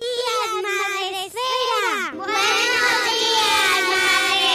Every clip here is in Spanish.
Días, Madre! ¡Buenos días, Madre!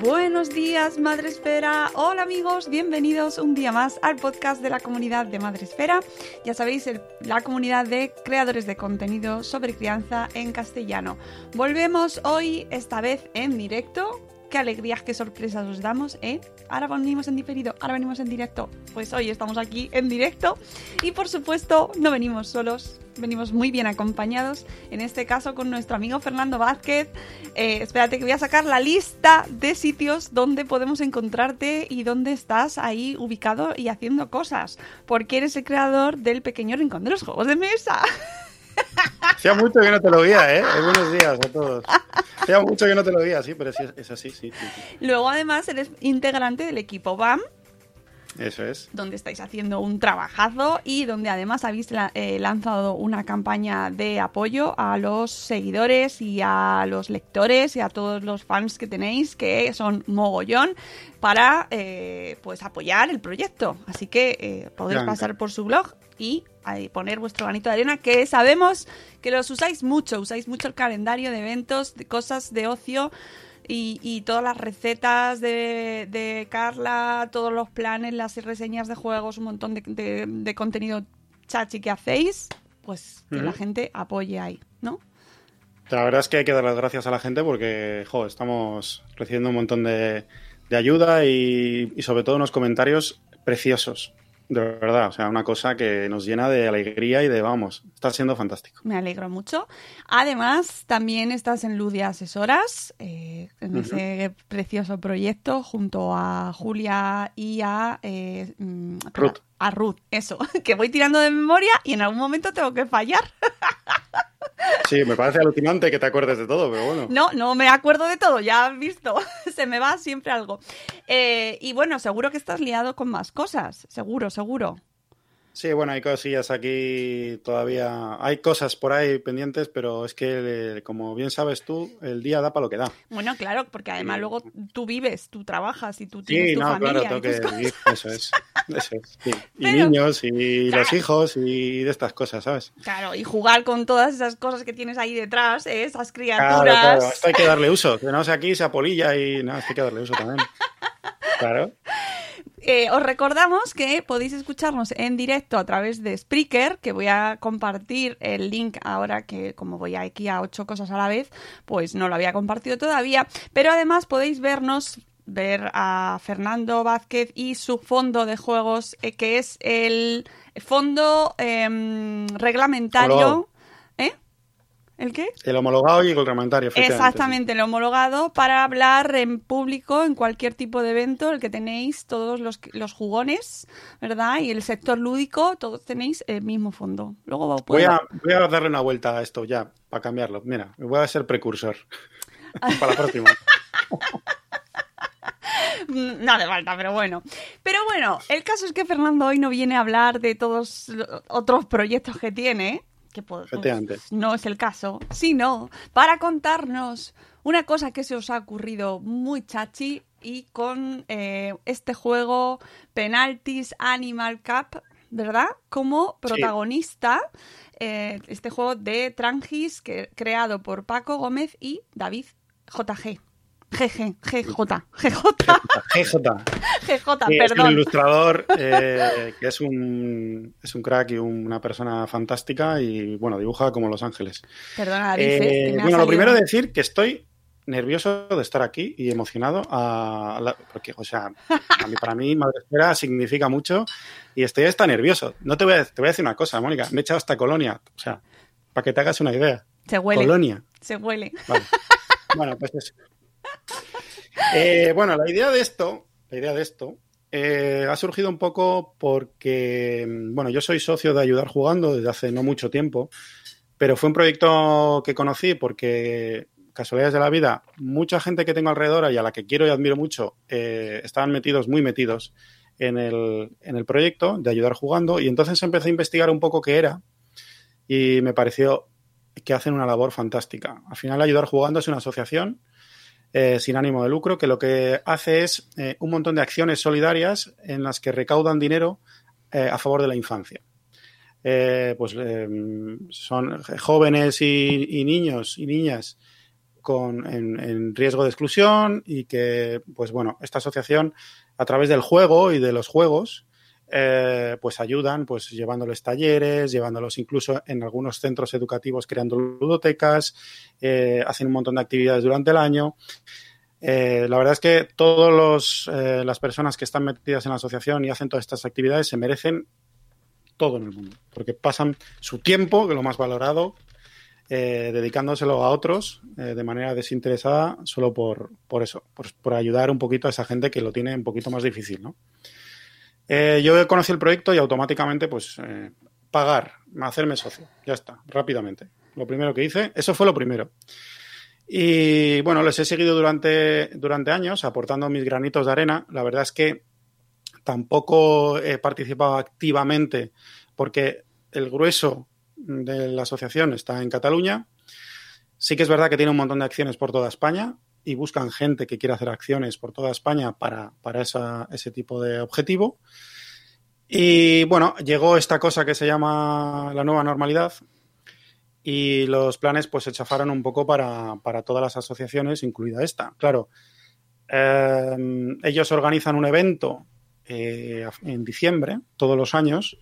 Buenos días, Madre Esfera. Hola amigos, bienvenidos un día más al podcast de la comunidad de Madre Esfera. Ya sabéis, el- la comunidad de creadores de contenido sobre crianza en castellano. Volvemos hoy, esta vez en directo. Qué alegrías, qué sorpresas os damos, ¿eh? Ahora venimos en diferido, ahora venimos en directo. Pues hoy estamos aquí en directo y por supuesto no venimos solos, venimos muy bien acompañados, en este caso con nuestro amigo Fernando Vázquez. Eh, espérate que voy a sacar la lista de sitios donde podemos encontrarte y dónde estás ahí ubicado y haciendo cosas, porque eres el creador del pequeño rincón de los juegos de mesa. Hacía mucho que no te lo veía, ¿eh? Eh, Buenos días a todos. Hacía mucho que no te lo veía, sí, pero sí, es así, sí, sí, sí. Luego además eres integrante del equipo BAM, Eso es. donde estáis haciendo un trabajazo y donde además habéis la- eh, lanzado una campaña de apoyo a los seguidores y a los lectores y a todos los fans que tenéis, que son mogollón, para eh, pues apoyar el proyecto. Así que eh, podéis Blanca. pasar por su blog y poner vuestro granito de arena, que sabemos que los usáis mucho, usáis mucho el calendario de eventos, de cosas de ocio y, y todas las recetas de, de Carla, todos los planes, las reseñas de juegos, un montón de, de- de contenido chachi que hacéis, pues que la gente apoye ahí, ¿no? La verdad es que hay que dar las gracias a la gente porque, jo, estamos recibiendo un montón de, de ayuda y, y sobre todo unos comentarios preciosos. De verdad, o sea, una cosa que nos llena de alegría y de, vamos, está siendo fantástico. Me alegro mucho. Además, también estás en Luz de Asesoras, eh, en Ujú. ese precioso proyecto, junto a Julia y a... eh, mm, Ruth. A Ruth, eso, que voy tirando de memoria y en algún momento tengo que fallar. Sí, me parece alucinante que te acuerdes de todo, pero bueno. No, no me acuerdo de todo, ya has visto, se me va siempre algo. Eh, y bueno, seguro que estás liado con más cosas, seguro, seguro. Sí, bueno, hay cosillas aquí todavía. Hay cosas por ahí pendientes, pero es que, eh, como bien sabes tú, el día da para lo que da. Bueno, claro, porque además luego tú vives, tú trabajas y tú tienes Sí, tu no, familia. claro, y tengo tus que vivir. Eso es. Eso es. sí. Y Pero- niños, y Claro. los hijos, y de estas cosas, ¿sabes? Claro, y jugar con todas esas cosas que tienes ahí detrás, ¿eh? esas criaturas. claro. Esto hay que darle uso. Que no sea aquí, sea polilla y no, esto hay que darle uso también. Claro. Os recordamos que podéis escucharnos en directo a través de Spreaker, que voy a compartir el link ahora que como voy aquí a ocho cosas a la vez, pues no lo había compartido todavía, pero además podéis vernos ver a Fernando Vázquez y su fondo de juegos, eh, que es el fondo em, reglamentario. ¿El qué? El homologado y el efectivamente. Exactamente, el homologado para hablar en público en cualquier tipo de evento, el que tenéis todos los, los jugones, ¿verdad? Y el sector lúdico, todos tenéis el mismo fondo. Luego Voy a, voy a darle una vuelta a esto ya, para cambiarlo. Mira, voy a ser precursor. para la próxima. No hace falta, pero bueno. Pero bueno, el caso es que Fernando hoy no viene a hablar de todos los otros proyectos que tiene, que pues, no es el caso, sino para contarnos una cosa que se os ha ocurrido muy chachi y con eh, este juego Penalties Animal Cup, ¿verdad? Como protagonista. eh, este juego de Trangis, que, creado por Paco Gómez y David JG. GG, GJ, GJ, GJ. GJ, Sí, es un perdón. ilustrador eh, que es un, es un crack y una persona fantástica y, bueno, dibuja como Los Ángeles. Perdona, David. Eh, eh, bueno, lo primero decir que estoy nervioso de estar aquí y emocionado a la- porque, o sea, a mí- para mí Madre Esfera significa mucho y estoy hasta nervioso. No te voy a, te voy a decir una cosa, Mónica, me he echado hasta Colonia, o sea, para que te hagas una idea. Se huele, Colonia. se huele. Vale. Bueno, pues eso. Eh, bueno, la idea de esto, la idea de esto, eh, ha surgido un poco porque, mm, bueno, yo soy socio de Ayudar Jugando desde hace no mucho tiempo, pero fue un proyecto que conocí porque, casualidades de la vida, mucha gente que tengo alrededor y a la que quiero y admiro mucho, eh, estaban metidos, muy metidos en el, en el proyecto de Ayudar Jugando y entonces empecé a investigar un poco qué era y me pareció que hacen una labor fantástica. Al final, Ayudar Jugando es una asociación eh, sin ánimo de lucro que lo que hace es eh, un montón de acciones solidarias en las que recaudan dinero eh, a favor de la infancia. Pues son jóvenes y, y niños y niñas con, en, en riesgo de exclusión y que, pues bueno, esta asociación a través del juego y de los juegos eh, pues ayudan pues llevándoles talleres, llevándolos incluso en algunos centros educativos creando ludotecas, eh, hacen un montón de actividades durante el año. Eh, la verdad es que todas las personas que están metidas en la asociación y hacen todas estas actividades se merecen todo en el mundo, porque pasan su tiempo, que es lo más valorado, dedicándoselo a otros de manera desinteresada solo por, por eso, por, por ayudar un poquito a esa gente que lo tiene un poquito más difícil, ¿no? Eh, yo conocí el proyecto y automáticamente, pues, eh, pagar, hacerme socio. Ya está, rápidamente. Lo primero que hice, eso fue lo primero. Y bueno, les he seguido durante, durante años, aportando mis granitos de arena. La verdad es que tampoco he participado activamente porque el grueso de la asociación está en Cataluña. Sí que es verdad que tiene un montón de acciones por toda España y buscan gente que quiera hacer acciones por toda España para, para ese tipo de objetivo. Y bueno, llegó esta cosa que se llama la nueva normalidad y los planes pues se chafaron un poco para, para todas las asociaciones, incluida esta. Claro, eh, ellos organizan un evento eh, en diciembre, todos los años,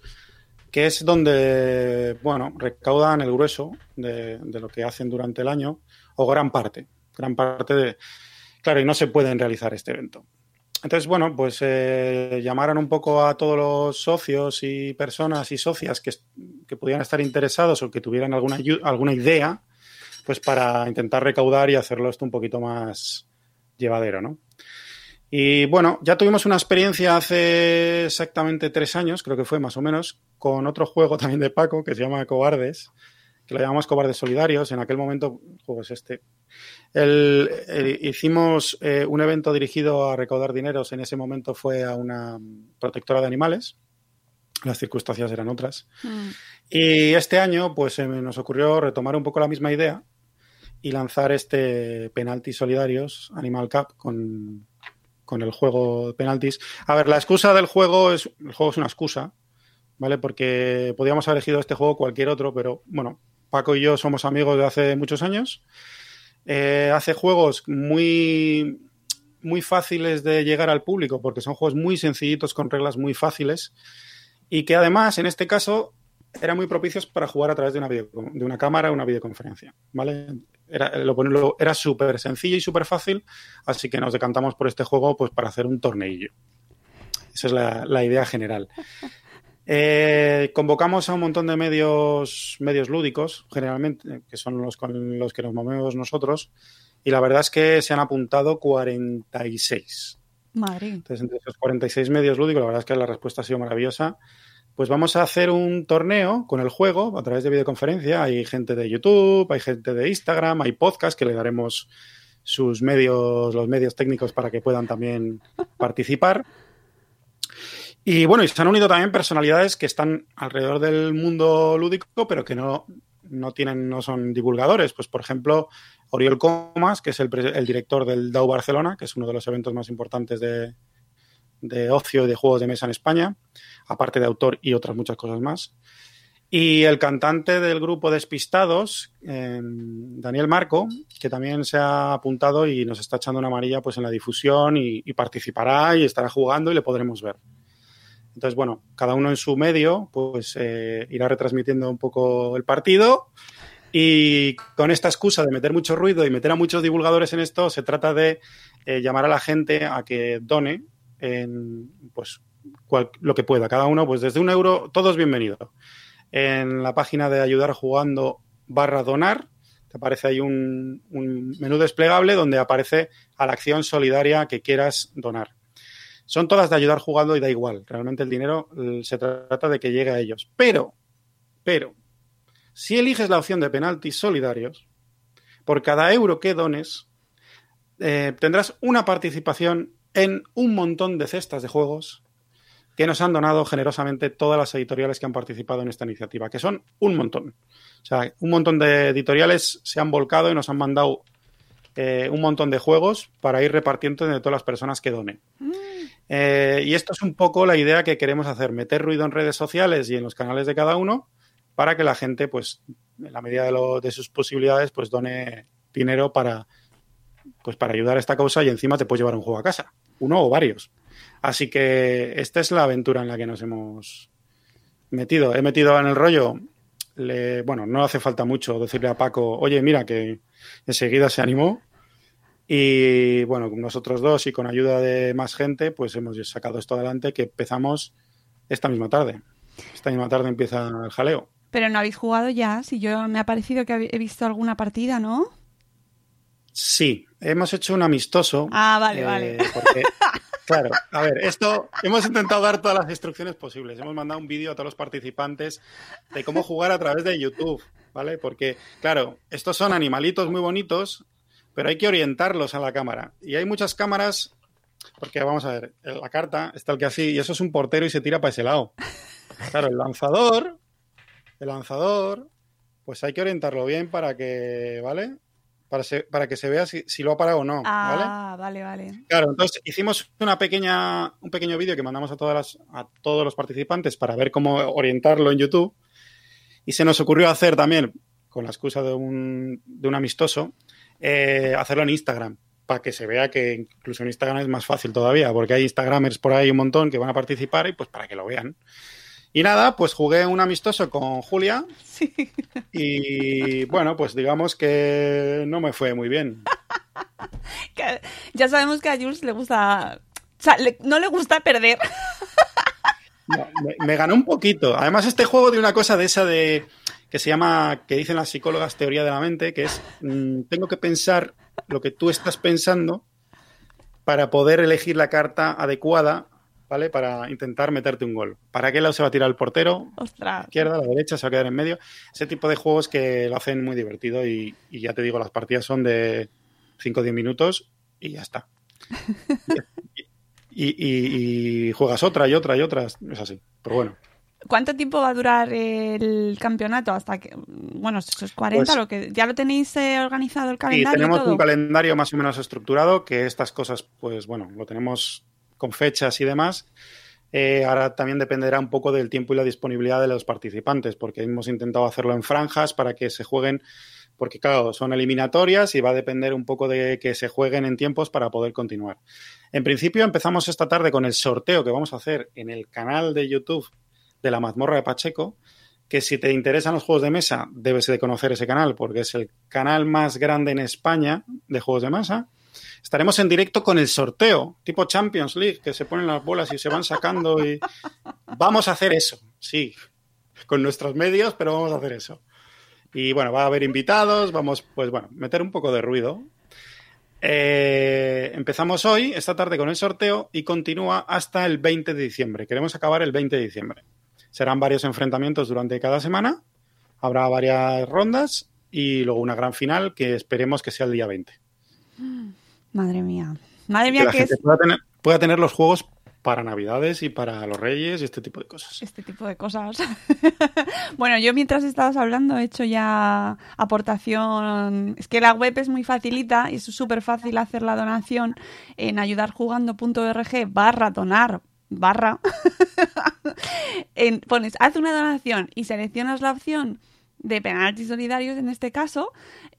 que es donde, bueno, recaudan el grueso de lo que hacen durante el año, o gran parte, gran parte de... Claro, y no se pueden realizar este evento. Entonces, bueno, pues eh, llamaron un poco a todos los socios y personas y socias que, que pudieran estar interesados o que tuvieran alguna, alguna idea, pues para intentar recaudar y hacerlo esto un poquito más llevadero, ¿no? Y bueno, ya tuvimos una experiencia hace exactamente tres años, creo que fue más o menos, con otro juego también de Paco que se llama Cobardes, que lo llamamos Cobardes Solidarios. En aquel momento, juego es este. El, el, hicimos eh, un evento dirigido a recaudar dineros. En ese momento fue a una protectora de animales. Las circunstancias eran otras. Mm. Y este año, pues eh, nos ocurrió retomar un poco la misma idea y lanzar este Penalti Solidarios Animal Cup con, con el juego de penaltis. A ver, la excusa del juego es. El juego es una excusa, ¿vale? Porque podíamos haber elegido este juego cualquier otro, pero bueno, Paco y yo somos amigos de hace muchos años. Eh, hace juegos muy, muy fáciles de llegar al público, porque son juegos muy sencillitos con reglas muy fáciles. Y que además, en este caso, eran muy propicios para jugar a través de una, de una cámara o una videoconferencia, ¿vale? Era, lo, era súper sencillo y súper fácil, así que nos decantamos por este juego pues para hacer un torneillo. Esa es la, la idea general. Eh, convocamos a un montón de medios, medios lúdicos, generalmente, que son los con los que nos movemos nosotros, y la verdad es que se han apuntado 46. Madre. Entonces, entre esos 46 medios lúdicos, la verdad es que la respuesta ha sido maravillosa. Pues vamos a hacer un torneo con el juego a través de videoconferencia. Hay gente de YouTube, hay gente de Instagram, hay podcast que le daremos sus medios, los medios técnicos para que puedan también participar. Y bueno, y se han unido también personalidades que están alrededor del mundo lúdico, pero que no, no tienen, no son divulgadores. Pues, por ejemplo, Oriol Comas, que es el, el director del DAO Barcelona, que es uno de los eventos más importantes de, de ocio y de juegos de mesa en España, aparte de autor y otras muchas cosas más. Y el cantante del grupo Despistados, eh, Daniel Marco, que también se ha apuntado y nos está echando una amarilla pues, en la difusión y, y participará y estará jugando y le podremos ver. Entonces, bueno, cada uno en su medio, pues eh, irá retransmitiendo un poco el partido. Y con esta excusa de meter mucho ruido y meter a muchos divulgadores en esto, se trata de eh, llamar a la gente a que done en, pues, cual- lo que pueda. Cada uno, pues desde un euro, todos bienvenidos. En la página de ayudar jugando barra donar, te aparece ahí un, un menú desplegable donde aparece a la acción solidaria que quieras donar. Son todas de ayudar jugando y da igual. Realmente el dinero eh, se trata de que llegue a ellos. Pero, pero, si eliges la opción de penaltis solidarios, por cada euro que dones, eh, tendrás una participación en un montón de cestas de juegos que nos han donado generosamente todas las editoriales que han participado en esta iniciativa, que son un montón. O sea, un montón de editoriales se han volcado y nos han mandado eh, un montón de juegos para ir repartiendo entre todas las personas que donen. Eh, y esto es un poco la idea que queremos hacer, meter ruido en redes sociales y en los canales de cada uno para que la gente, pues, en la medida de, lo- de sus posibilidades, pues done dinero para, pues, para ayudar a esta causa y encima te puedes llevar un juego a casa, uno o varios. Así que esta es la aventura en la que nos hemos metido. He metido en el rollo, le- bueno, no hace falta mucho decirle a Paco, oye, mira que enseguida se animó. Y bueno, con nosotros dos y con ayuda de más gente, pues hemos sacado esto adelante que empezamos esta misma tarde. Esta misma tarde empieza el jaleo. Pero no habéis jugado ya, si yo me ha parecido que he visto alguna partida, ¿no? Sí, hemos hecho un amistoso. Ah, vale, eh, vale. porque, claro, a ver, esto hemos intentado dar todas las instrucciones posibles. Hemos mandado un vídeo a todos los participantes de cómo jugar a través de YouTube, ¿vale? Porque, claro, estos son animalitos muy bonitos, pero hay que orientarlos a la cámara. Y hay muchas cámaras, porque vamos a ver, la carta está el que así, y eso es un portero y se tira para ese lado. Claro, el lanzador, el lanzador, pues hay que orientarlo bien para que, ¿vale? Para, se- para que se vea si, si lo ha parado o no, ¿vale? Ah, vale, vale. Claro, entonces hicimos una pequeña, un pequeño vídeo que mandamos a, todas las, a todos los participantes para ver cómo orientarlo en YouTube. Y se nos ocurrió hacer también, con la excusa de un, de un amistoso, eh, hacerlo en Instagram, para que se vea que incluso en Instagram es más fácil todavía, porque hay Instagramers por ahí un montón que van a participar y pues para que lo vean. Y nada, pues jugué un amistoso con Julia Sí. y bueno, pues digamos que no me fue muy bien. Que ya sabemos que a Jules le gusta... O sea, le- no le gusta perder. No, me, me ganó un poquito. Además, este juego tiene una cosa de esa de que se llama, que dicen las psicólogas, teoría de la mente, que es mm, tengo que pensar lo que tú estás pensando para poder elegir la carta adecuada, ¿vale? Para intentar meterte un gol. ¿Para qué lado se va a tirar el portero? Ostras. izquierda, a la derecha, se va a quedar en medio. Ese tipo de juegos que lo hacen muy divertido y, y ya te digo, las partidas son de 5 o 10 minutos y ya está. Y, y- y juegas otra y otra y otra, es así. Pero bueno, ¿Cuánto tiempo va a durar el campeonato? Hasta que, bueno, esos 40, Pues- lo que ya lo tenéis eh, organizado el calendario. y tenemos todo? un calendario más o menos estructurado, que estas cosas, pues bueno, lo tenemos con fechas y demás. Eh, ahora también dependerá un poco del tiempo y la disponibilidad de los participantes, porque hemos intentado hacerlo en franjas para que se jueguen, porque claro, son eliminatorias y va a depender un poco de que se jueguen en tiempos para poder continuar. En principio empezamos esta tarde con el sorteo que vamos a hacer en el canal de YouTube de la mazmorra de Pacheco, que si te interesan los juegos de mesa, debes de conocer ese canal, porque es el canal más grande en España de juegos de mesa. Estaremos en directo con el sorteo, tipo Champions League, que se ponen las bolas y se van sacando y vamos a hacer eso, sí, con nuestros medios, pero vamos a hacer eso. Y bueno, va a haber invitados, vamos, pues bueno, meter un poco de ruido. Eh, empezamos hoy, esta tarde, con el sorteo y continúa hasta el 20 de diciembre. Queremos acabar el 20 de diciembre. Serán varios enfrentamientos durante cada semana, habrá varias rondas y luego una gran final que esperemos que sea el día 20. Madre mía. Madre Que mía, la que gente es... pueda tener, pueda tener los juegos para Navidades y para los Reyes y este tipo de cosas. Este tipo de cosas. bueno, yo mientras estabas hablando he hecho ya aportación. Es que la web es muy facilita y es súper fácil hacer la donación en ayudarjugando.org barra donar barra. en, pones haz una donación y seleccionas la opción de penaltis solidarios en este caso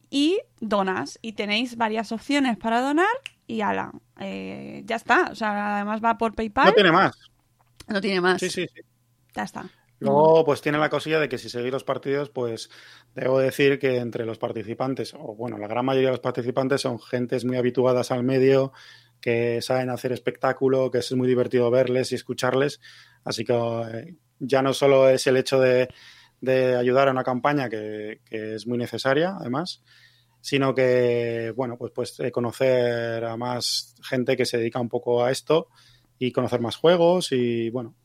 y donas y tenéis varias opciones para donar y ala, eh, ya está. O sea, además va por PayPal. No tiene más. No tiene más. Sí, sí, sí. Ya está. Luego, pues tiene la cosilla de que si seguís los partidos, pues debo decir que entre los participantes, o bueno, la gran mayoría de los participantes son gentes muy habituadas al medio, que saben hacer espectáculo, que es muy divertido verles y escucharles. Así que eh, ya no solo es el hecho de, de ayudar a una campaña que, que, es muy necesaria, además, sino que, bueno, pues, pues eh, conocer a más gente que se dedica un poco a esto y conocer más juegos y, bueno,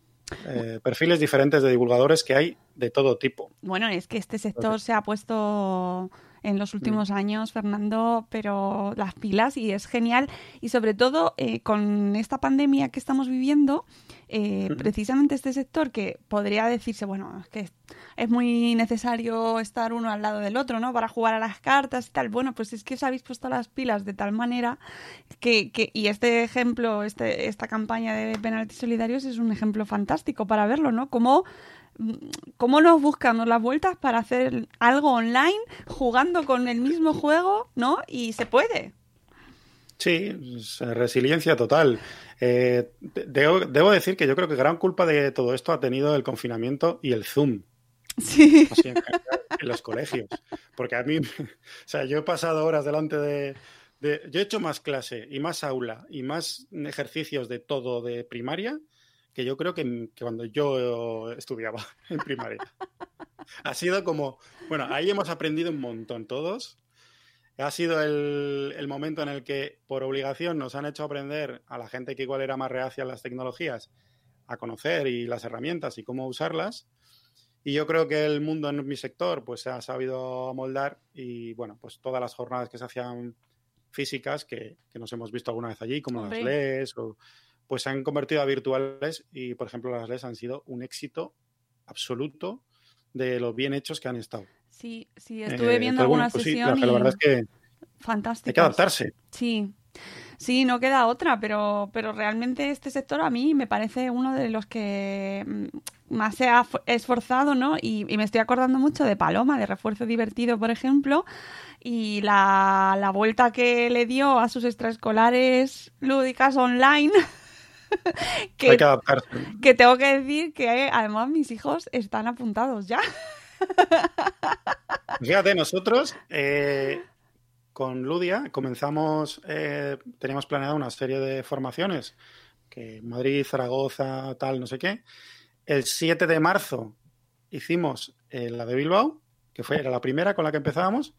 eh, perfiles diferentes de divulgadores que hay de todo tipo. Bueno, es que este sector se ha puesto en los últimos años, Fernando, pero las pilas y es genial. Y sobre todo eh, con esta pandemia que estamos viviendo, eh, precisamente este sector que podría decirse, bueno, es que es muy necesario estar uno al lado del otro, ¿no? Para jugar a las cartas y tal. Bueno, pues es que os habéis puesto las pilas de tal manera que, que y este ejemplo, este, esta campaña de penaltis solidarios es un ejemplo fantástico para verlo, ¿no? Como cómo nos buscamos las vueltas para hacer algo online jugando con el mismo juego, ¿no? Y se puede. Sí, resiliencia total. Eh, debo, debo, decir que yo creo que gran culpa de todo esto ha tenido el confinamiento y el Zoom. Sí. Así en, en, los colegios. Porque a mí, o sea, yo he pasado horas delante de, de, Yo he hecho más clase y más aula y más ejercicios de todo de primaria que yo creo que, que cuando yo estudiaba en primaria. ha sido como, bueno, ahí hemos aprendido un montón todos. Ha sido el, el, momento en el que por obligación nos han hecho aprender a la gente que igual era más reacia a las tecnologías a conocer y las herramientas y cómo usarlas. Y yo creo que el mundo en mi sector pues se ha sabido moldar y bueno, pues todas las jornadas que se hacían físicas que, que nos hemos visto alguna vez allí, como Hombre. las LES o pues se han convertido a virtuales y, por ejemplo, las LES han sido un éxito absoluto de los bien hechos que han estado. Sí, sí, estuve viendo eh, alguna bueno, pues sesión sí, la, la, verdad es que fantástico. hay que adaptarse. Sí. Sí, no queda otra, pero, pero realmente este sector a mí me parece uno de los que mm, más se ha esforzado, ¿no? Y, y me estoy acordando mucho de Paloma, de Refuerzo Divertido, por ejemplo, y la, la vuelta que le dio a sus extraescolares lúdicas online. que, Hay que adaptarse. Que tengo que decir que además mis hijos están apuntados ya. Fíjate, nosotros eh, con Ludia comenzamos, eh, teníamos planeado una serie de formaciones, que Madrid, Zaragoza, tal, no sé qué. El 7 de marzo hicimos eh, la de Bilbao, que fue, era la primera con la que empezábamos.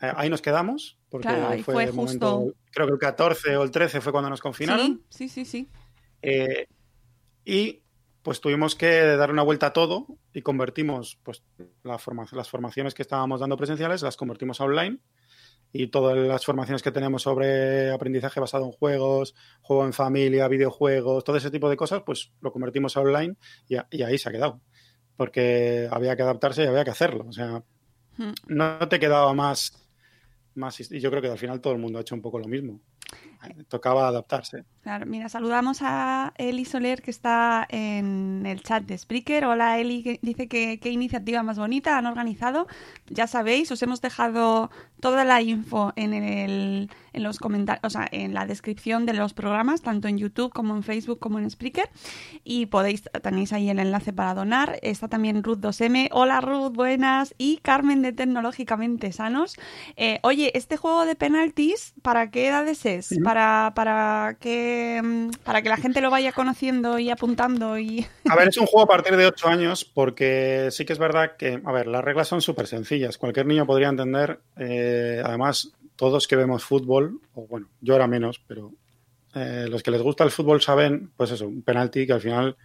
Eh, ahí nos quedamos, porque claro, fue, fue el justo... momento, creo que el 14 o el 13 fue cuando nos confinaron. Sí, sí, sí. sí. Eh, y pues tuvimos que dar una vuelta a todo y convertimos pues la forma, las formaciones que estábamos dando presenciales, las convertimos a online y todas las formaciones que tenemos sobre aprendizaje basado en juegos, juego en familia, videojuegos, todo ese tipo de cosas, pues lo convertimos a online y, a, y ahí se ha quedado. Porque había que adaptarse y había que hacerlo. O sea, Hmm. no te quedaba más, más. Y yo creo que al final todo el mundo ha hecho un poco lo mismo. Tocaba adaptarse. Claro, mira, saludamos a Eli Soler que está en el chat de Spreaker. Hola Eli, que dice que qué iniciativa más bonita han organizado. Ya sabéis, os hemos dejado toda la info en el en los comentarios, o sea, en la descripción de los programas, tanto en YouTube como en Facebook como en Spreaker. Y podéis, tenéis ahí el enlace para donar. Está también Ruth 2M. Hola Ruth, buenas. Y Carmen de Tecnológicamente Sanos. Eh, oye, este juego de penaltis, ¿para qué edades es? Sí. Para, para que para que la gente lo vaya conociendo y apuntando y a ver es un juego a partir de 8 años porque sí que es verdad que a ver las reglas son súper sencillas cualquier niño podría entender eh, además todos que vemos fútbol o bueno yo ahora menos pero eh, los que les gusta el fútbol saben pues eso un penalti que al final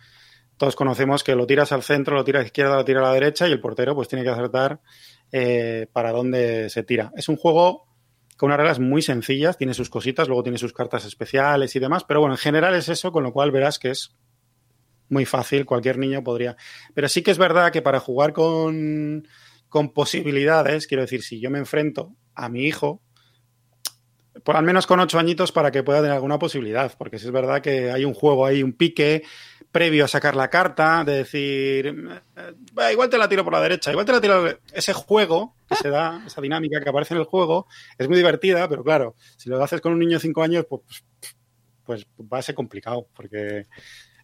todos conocemos que lo tiras al centro lo tiras a la izquierda lo tiras a la derecha y el portero pues tiene que acertar eh, para dónde se tira es un juego con unas reglas muy sencillas, tiene sus cositas, luego tiene sus cartas especiales y demás, pero bueno, en general es eso, con lo cual verás que es muy fácil, cualquier niño podría. Pero sí que es verdad que para jugar con, con posibilidades, quiero decir, si yo me enfrento a mi hijo, por al menos con ocho añitos para que pueda tener alguna posibilidad, porque si es verdad que hay un juego, hay un pique previo a sacar la carta, de decir, eh, igual te la tiro por la derecha, igual te la tiro... Ese juego que se da, esa dinámica que aparece en el juego, es muy divertida, pero claro, si lo haces con un niño de cinco años, pues, pues va a ser complicado, porque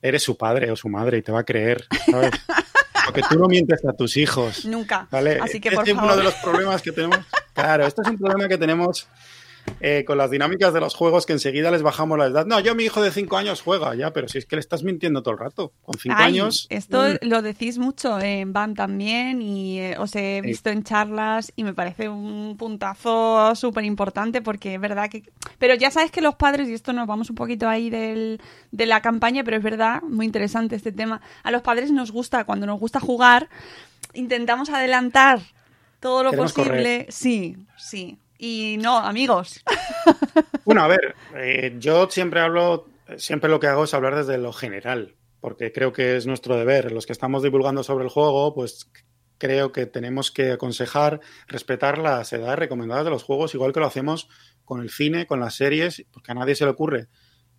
eres su padre o su madre y te va a creer, ¿sabes? Porque tú no mientes a tus hijos. Nunca. ¿vale? Así que, este por es uno de los problemas que tenemos. Claro, este es un problema que tenemos eh, con las dinámicas de los juegos que enseguida les bajamos la edad. No, yo mi hijo de 5 años juega ya, pero si es que le estás mintiendo todo el rato. Con 5 Ay, años. Esto mm, lo decís mucho en BAM también y eh, os he Sí. visto en charlas y me parece un puntazo súper importante porque es verdad que... Pero ya sabes que los padres, y esto nos vamos un poquito ahí del, de la campaña, pero es verdad, muy interesante este tema, a los padres nos gusta, cuando nos gusta jugar, intentamos adelantar todo lo Queremos posible. Sí, sí. Y no, amigos. Bueno, a ver, eh, yo siempre hablo, siempre lo que hago es hablar desde lo general, porque creo que es nuestro deber. Los que estamos divulgando sobre el juego, pues creo que tenemos que aconsejar, respetar las edades recomendadas de los juegos, igual que lo hacemos con el cine, con las series, porque a nadie se le ocurre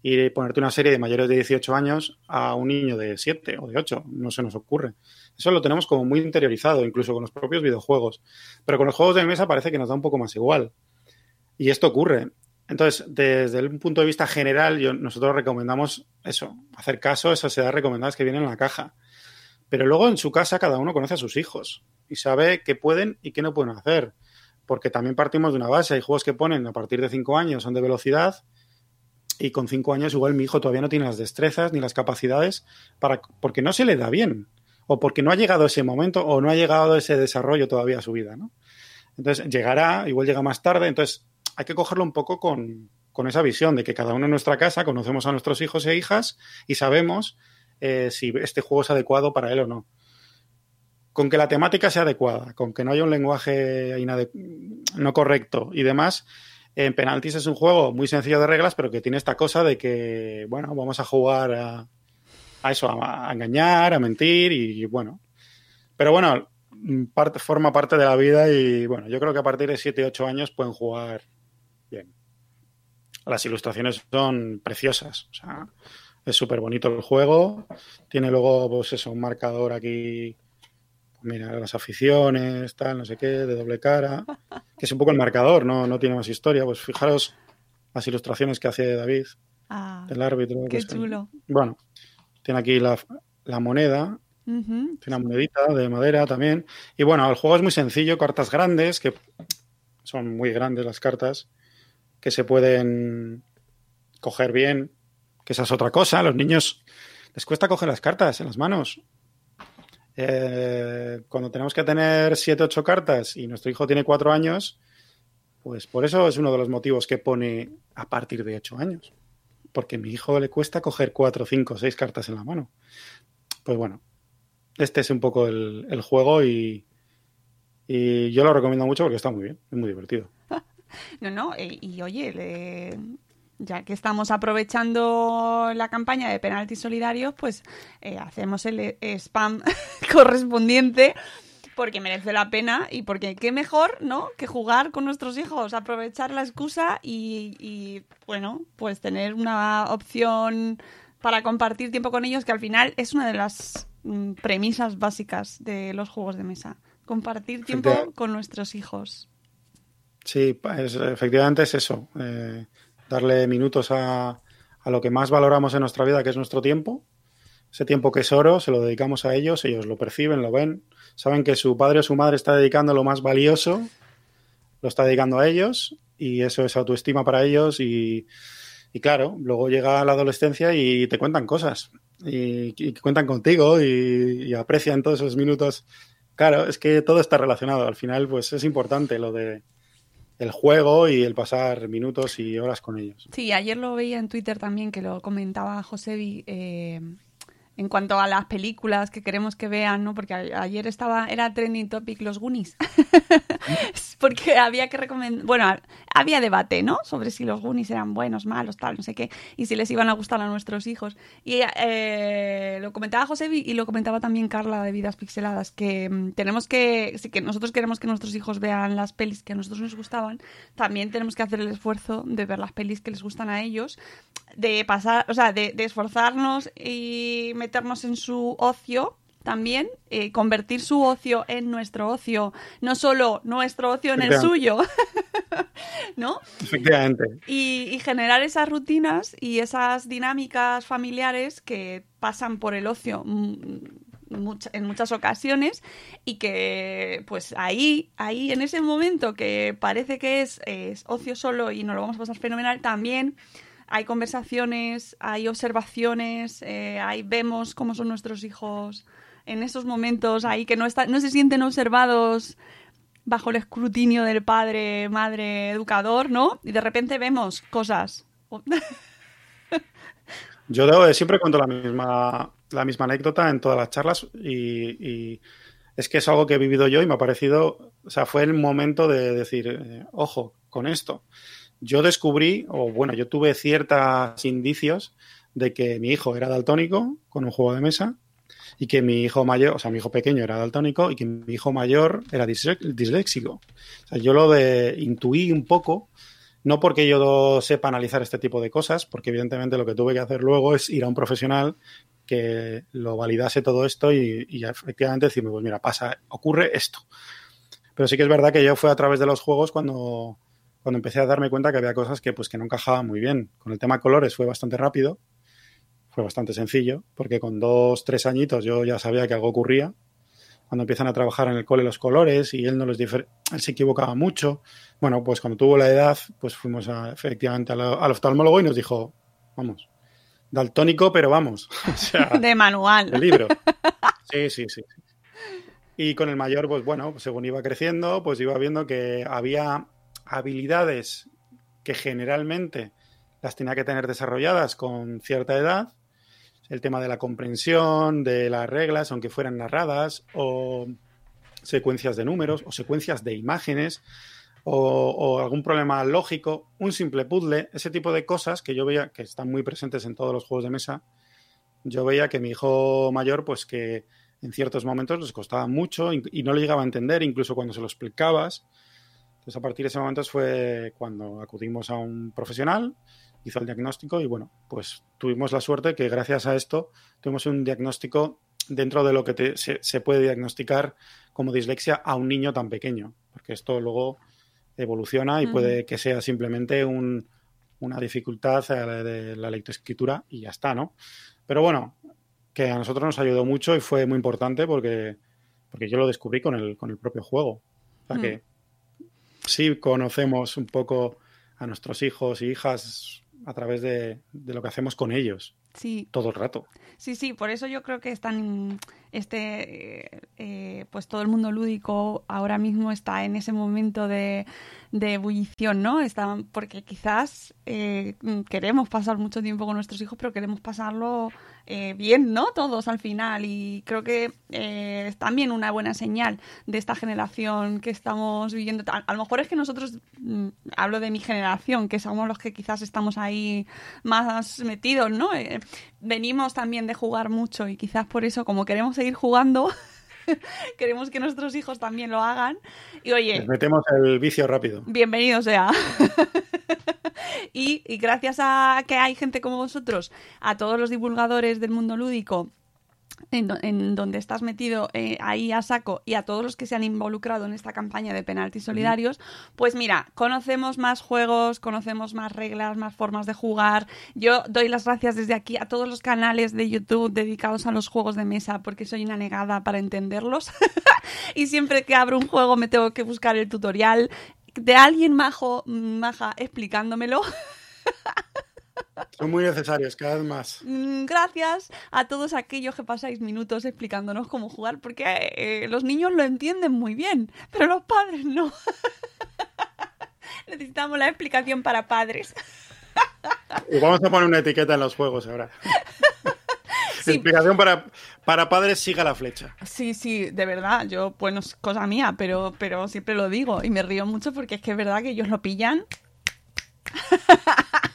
ir y ponerte una serie de mayores de 18 años a un niño de 7 o de 8, no se nos ocurre. Eso lo tenemos como muy interiorizado, incluso con los propios videojuegos. Pero con los juegos de mesa parece que nos da un poco más igual. Y esto ocurre. Entonces, desde un punto de vista general, nosotros recomendamos eso, hacer caso a esas edades recomendadas que vienen en la caja. Pero luego en su casa cada uno conoce a sus hijos y sabe qué pueden y qué no pueden hacer. Porque también partimos de una base. Hay juegos que ponen a partir de 5 años, son de velocidad, y con 5 años igual mi hijo todavía no tiene las destrezas ni las capacidades para, porque no se le da bien. O porque no ha llegado ese momento o no ha llegado ese desarrollo todavía a su vida. ¿no? Entonces llegará, igual llega más tarde. Entonces hay que cogerlo un poco con, con esa visión de que cada uno en nuestra casa conocemos a nuestros hijos e hijas y sabemos eh, si este juego es adecuado para él o no. Con que la temática sea adecuada, con que no haya un lenguaje no correcto y demás. En Penalties es un juego muy sencillo de reglas, pero que tiene esta cosa de que, bueno, vamos a jugar a, a eso, a, a engañar, a mentir y bueno. Pero bueno, parte, forma parte de la vida y bueno, yo creo que a partir de 7, 8 años pueden jugar bien. Las ilustraciones son preciosas, o sea, es súper bonito el juego. Tiene luego, pues eso, un marcador aquí. pues Mira, las aficiones, tal, no sé qué, de doble cara. Que es un poco el marcador, no, no tiene más historia. Pues fijaros las ilustraciones que hace David, Ah, el árbitro. qué pues, chulo. Bueno, tiene aquí la, la moneda, tiene una monedita de madera también. Y bueno, el juego es muy sencillo, cartas grandes, que son muy grandes las cartas, que se pueden coger bien, que esa es otra cosa. A los niños les cuesta coger las cartas en las manos. Eh, cuando tenemos que tener 7, 8 cartas y nuestro hijo tiene 4 años, pues por eso es uno de los motivos que pone a partir de 8 años. Porque a mi hijo le cuesta coger 4, 5, 6 cartas en la mano. Pues bueno, este es un poco el, juego y, yo lo recomiendo mucho porque está muy bien, es muy divertido. No, no, eh, y oye, ya que estamos aprovechando la campaña de penaltis solidarios, pues eh, hacemos el eh, spam correspondiente porque merece la pena y porque qué mejor, ¿no? Que jugar con nuestros hijos, aprovechar la excusa y, y, bueno, pues tener una opción para compartir tiempo con ellos que al final es una de las mm, premisas básicas de los juegos de mesa. Compartir tiempo con nuestros hijos. Sí, es- efectivamente es eso, eh, darle minutos a, a lo que más valoramos en nuestra vida, que es nuestro tiempo. Ese tiempo que es oro, se lo dedicamos a ellos, ellos lo perciben, lo ven, saben que su padre o su madre está dedicando lo más valioso, lo está dedicando a ellos y eso es autoestima para ellos y, y claro, luego llega la adolescencia y te cuentan cosas y, cuentan contigo y, y aprecian todos esos minutos. Claro, es que todo está relacionado. Al final, pues es importante lo de el juego y el pasar minutos y horas con ellos. Sí, ayer lo veía en Twitter también que lo comentaba Josebi. eh, en cuanto a las películas que queremos que vean, ¿no? Porque ayer estaba, era trending topic los Goonies. Porque había que recomendar, bueno, ha- había debate, ¿no? Sobre si los Goonies eran buenos, malos, tal, no sé qué, y si les iban a gustar a nuestros hijos. Y eh, lo comentaba José y lo comentaba también Carla de Vidas Pixeladas, que mm, tenemos que, si que nosotros queremos que nuestros hijos vean las pelis que a nosotros nos gustaban, también tenemos que hacer el esfuerzo de ver las pelis que les gustan a ellos, de pasar, o sea, de, de esforzarnos y meternos en su ocio también, eh, convertir su ocio en nuestro ocio, no solo nuestro ocio en el suyo, ¿no? Efectivamente. Y, y generar esas rutinas y esas dinámicas familiares que pasan por el ocio mucha- en muchas ocasiones y que pues ahí, ahí en ese momento que parece que es, es ocio solo y nos lo vamos a pasar fenomenal, también hay conversaciones, hay observaciones, eh, ahí vemos cómo son nuestros hijos en esos momentos ahí que no, está, no se sienten observados bajo el escrutinio del padre, madre, educador, ¿no? Y de repente vemos cosas. Yo debo de- siempre cuento la misma, la misma anécdota en todas las charlas y, y es que es algo que he vivido yo y me ha parecido, o sea, fue el momento de decir, eh, ojo, con esto. Yo descubrí, o bueno, yo tuve ciertos indicios de que mi hijo era daltónico con un juego de mesa y que mi hijo mayor, o sea, mi hijo pequeño era daltónico y que mi hijo mayor era disléxico. O sea, yo lo intuí un poco, no porque yo sepa analizar este tipo de cosas, porque evidentemente lo que tuve que hacer luego es ir a un profesional que lo validase todo esto y, y efectivamente decirme, pues mira, pasa, ocurre esto. Pero sí que es verdad que yo fue a través de los juegos cuando, cuando empecé a darme cuenta que había cosas que pues que no encajaban muy bien. Con el tema colores fue bastante rápido, fue bastante sencillo, porque con dos, tres añitos yo ya sabía que algo ocurría. Cuando empiezan a trabajar en el cole los colores y él no los difer- él se equivocaba mucho. Bueno, pues cuando tuvo la edad, pues fuimos a- efectivamente al, al oftalmólogo y nos dijo, vamos, daltónico, pero vamos. o sea, De manual. el libro. Sí, sí. sí. Y con el mayor, pues bueno, según iba creciendo, pues iba viendo que había habilidades que generalmente las tenía que tener desarrolladas con cierta edad. El tema de la comprensión, de las reglas, aunque fueran narradas, o secuencias de números, o secuencias de imágenes, o, algún problema lógico, un simple puzzle, ese tipo de cosas que yo veía que están muy presentes en todos los juegos de mesa, yo veía que mi hijo mayor, pues que en ciertos momentos les costaba mucho y y no le llegaba a entender, incluso cuando se lo explicabas. Entonces, a partir de ese momento fue cuando acudimos a un profesional, hizo el diagnóstico y bueno, pues tuvimos la suerte que gracias a esto tuvimos un diagnóstico dentro de lo que te- se, se puede diagnosticar como dislexia a un niño tan pequeño, porque esto luego evoluciona y puede que sea simplemente un- una dificultad de la lectoescritura y ya está, ¿no? Pero bueno, que a nosotros nos ayudó mucho y fue muy importante porque, porque yo lo descubrí con el, con el propio juego. O sea que sí conocemos un poco a nuestros hijos y hijas a través de, de lo que hacemos con ellos Sí, todo el rato. sí, sí, por eso yo creo que están, este, eh, pues todo el mundo lúdico ahora mismo está en ese momento de, de ebullición, ¿no? Está, porque quizás eh, queremos pasar mucho tiempo con nuestros hijos, pero queremos pasarlo eh, bien, ¿no? Todos al final. Y creo que eh, es también una buena señal de esta generación que estamos viviendo. A, lo mejor es que nosotros, mm, hablo de mi generación, que somos los que quizás estamos ahí más metidos, ¿no? Eh, venimos también de jugar mucho y quizás por eso, como queremos seguir jugando, queremos que nuestros hijos también lo hagan. Y oye, Les metemos el vicio rápido. bienvenido sea. y, y gracias a que hay gente como vosotros, a todos los divulgadores del mundo lúdico, en, do- en donde estás metido eh, ahí a saco y a todos los que se han involucrado en esta campaña de penaltis solidarios, pues mira, conocemos más juegos, conocemos más reglas, más formas de jugar. Yo doy las gracias desde aquí a todos los canales de YouTube dedicados a los juegos de mesa porque soy una negada para entenderlos. y siempre que abro un juego me tengo que buscar el tutorial de alguien majo, maja explicándomelo. Son muy necesarios, cada vez más. Mm, Gracias a todos aquellos que pasáis minutos explicándonos cómo jugar, porque eh, los niños lo entienden muy bien, pero los padres no. Necesitamos la explicación para padres. Y vamos a poner una etiqueta en los juegos ahora. Explicación para, para padres, siga la flecha. Sí, sí, de verdad, yo, pues no es cosa mía, pero, pero siempre lo digo y me río mucho porque es que es verdad que ellos lo pillan.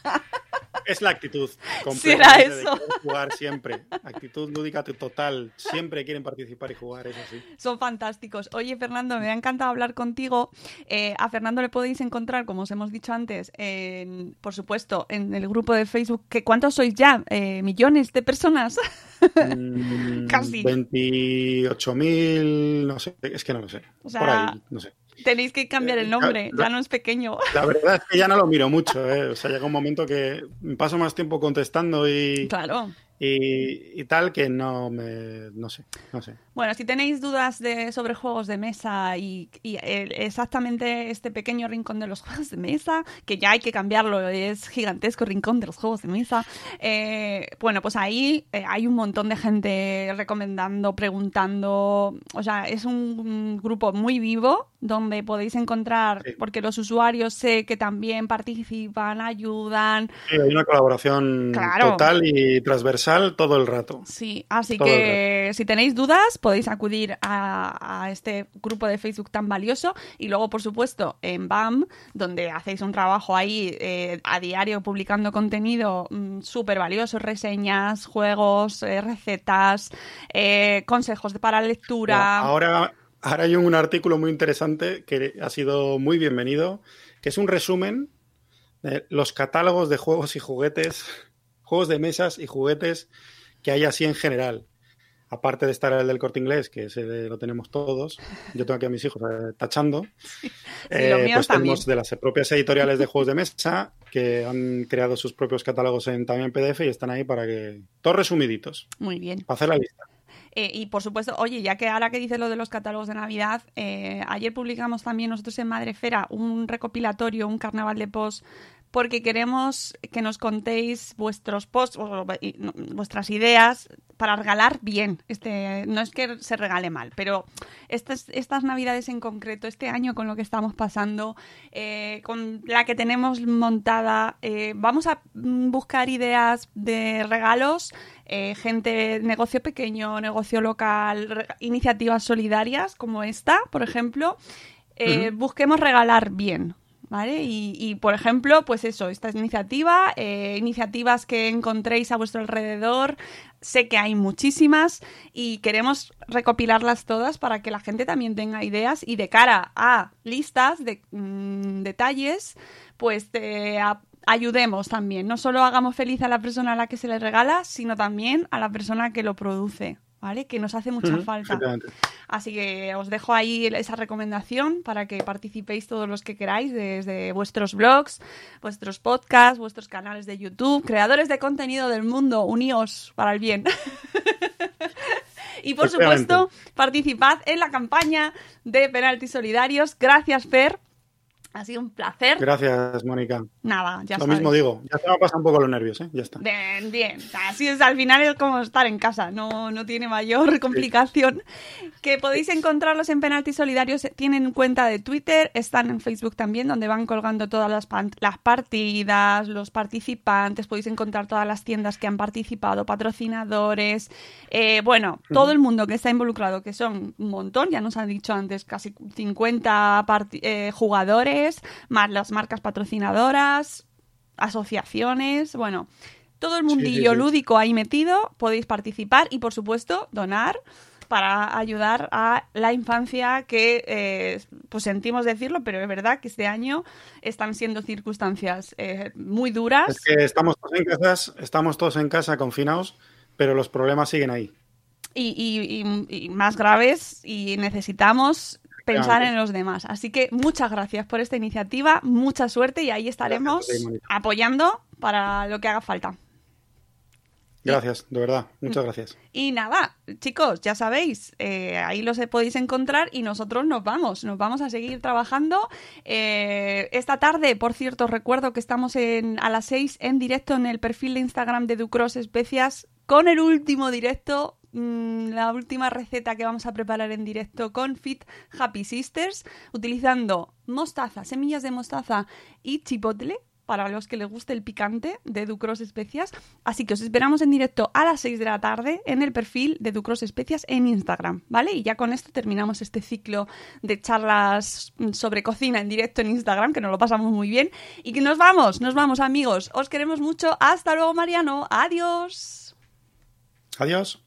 Es la actitud. Eso. jugar siempre. Actitud lúdica total. Siempre quieren participar y jugar, eso sí. Son fantásticos. Oye, Fernando, me ha encantado hablar contigo. Eh, a Fernando le podéis encontrar, como os hemos dicho antes, en, por supuesto, en el grupo de Facebook. Que, ¿Cuántos sois ya? Eh, ¿Millones de personas? Mm, Casi. 28.000, no sé, es que no lo sé. O sea, Por ahí, no sé. Tenéis que cambiar el nombre, ya no es pequeño. La verdad es que ya no lo miro mucho, ¿eh? O sea, llega un momento que paso más tiempo contestando y, Claro. Y, y tal que no me... no sé, no sé. Bueno, si tenéis dudas de, sobre juegos de mesa y, y, eh, exactamente este pequeño rincón de los juegos de mesa, que ya hay que cambiarlo, es gigantesco rincón de los juegos de mesa, eh, bueno, pues ahí eh, hay un montón de gente recomendando, preguntando, o sea, es un, un grupo muy vivo donde podéis encontrar, Sí. porque los usuarios sé que también participan, ayudan, Sí, hay una colaboración Claro. total y transversal todo el rato. Sí, así Todo que si tenéis dudas podéis acudir a, a este grupo de Facebook tan valioso y luego, por supuesto, en BAM, donde hacéis un trabajo ahí eh, a diario publicando contenido mm, súper valioso, reseñas, juegos, eh, recetas, eh, consejos para lectura. Ahora, ahora hay un artículo muy interesante que ha sido muy bienvenido, que es un resumen de los catálogos de juegos y juguetes, juegos de mesas y juguetes que hay así en general. Aparte de estar el del corte inglés, que ese lo tenemos todos, yo tengo aquí a mis hijos eh, tachando. Eh, pues también. tenemos de las propias editoriales de juegos de mesa que han creado sus propios catálogos en también PDF y están ahí para que. Todos resumiditos, Muy bien. para hacer la lista. Eh, y por supuesto, oye, ya que ahora que dices lo de los catálogos de Navidad, eh, ayer publicamos también nosotros en Madrefera un recopilatorio, un carnaval de posts, porque queremos que nos contéis vuestros posts, vuestras ideas para regalar bien. Este, no es que se regale mal, pero estas, estas Navidades en concreto, este año con lo que estamos pasando, eh, con la que tenemos montada, eh, vamos a buscar ideas de regalos eh, gente, negocio pequeño, negocio local, iniciativas solidarias como esta, por ejemplo, busquemos regalar bien. ¿Vale? Y, por ejemplo, pues eso, esta iniciativa, eh, iniciativas que encontréis a vuestro alrededor, sé que hay muchísimas y queremos recopilarlas todas para que la gente también tenga ideas y de cara a listas de mm, detalles, pues te ayudemos también. No solo hagamos feliz a la persona a la que se le regala, sino también a la persona que lo produce, ¿vale? Que nos hace mucha falta. Así que os dejo ahí esa recomendación para que participéis todos los que queráis desde vuestros blogs, vuestros podcasts, vuestros canales de YouTube, creadores de contenido del mundo, uníos para el bien. y por supuesto, participad en la campaña de penaltis solidarios. Gracias, Fer. Ha sido un placer. Gracias, Mónica. Nada, ya Lo sabes. mismo digo. Ya se me pasan un poco los nervios, ¿eh? Ya está. Bien, bien. Así es, al final es como estar en casa, no, no tiene mayor complicación. Que podéis encontrarlos en Penalti Solidarios, tienen cuenta de Twitter, están en Facebook también, donde van colgando todas las, las partidas, los participantes, podéis encontrar todas las tiendas que han participado, patrocinadores, eh, bueno, todo el mundo que está involucrado, que son un montón, ya nos han dicho antes, casi 50 parti- eh, jugadores, más las marcas patrocinadoras, asociaciones, bueno, todo el Sí, sí, mundillo sí. lúdico ahí metido, podéis participar y por supuesto donar para ayudar a la infancia que, eh, pues sentimos decirlo, pero es verdad que este año están siendo circunstancias eh, muy duras. Es que estamos todos en casa, estamos todos en casa confinados, pero los problemas siguen ahí. y, y- y- y más graves y necesitamos pensar en los demás. Así que muchas gracias por esta iniciativa, mucha suerte y ahí estaremos Gracias apoyando para lo que haga falta. Gracias, de verdad. Mm. Muchas gracias. Y nada, chicos, ya sabéis, eh, ahí los podéis encontrar y nosotros nos vamos, nos vamos a seguir trabajando. Eh, esta tarde, por cierto, os recuerdo que estamos en, a las 6 en directo en el perfil de Instagram de Ducros Especias con el último directo, mm, la última receta que vamos a preparar en directo con Fit Happy Sisters, utilizando mostaza, semillas de mostaza y chipotle para los que les guste el picante de Ducros Especias. Así que os esperamos en directo a las 6 de la tarde en el perfil de Ducros Especias en Instagram, ¿vale? Y ya con esto terminamos este ciclo de charlas sobre cocina en directo en Instagram, que nos lo pasamos muy bien. Y que nos vamos, nos vamos amigos. Os queremos mucho. Hasta luego Mariano. Adiós. Adiós.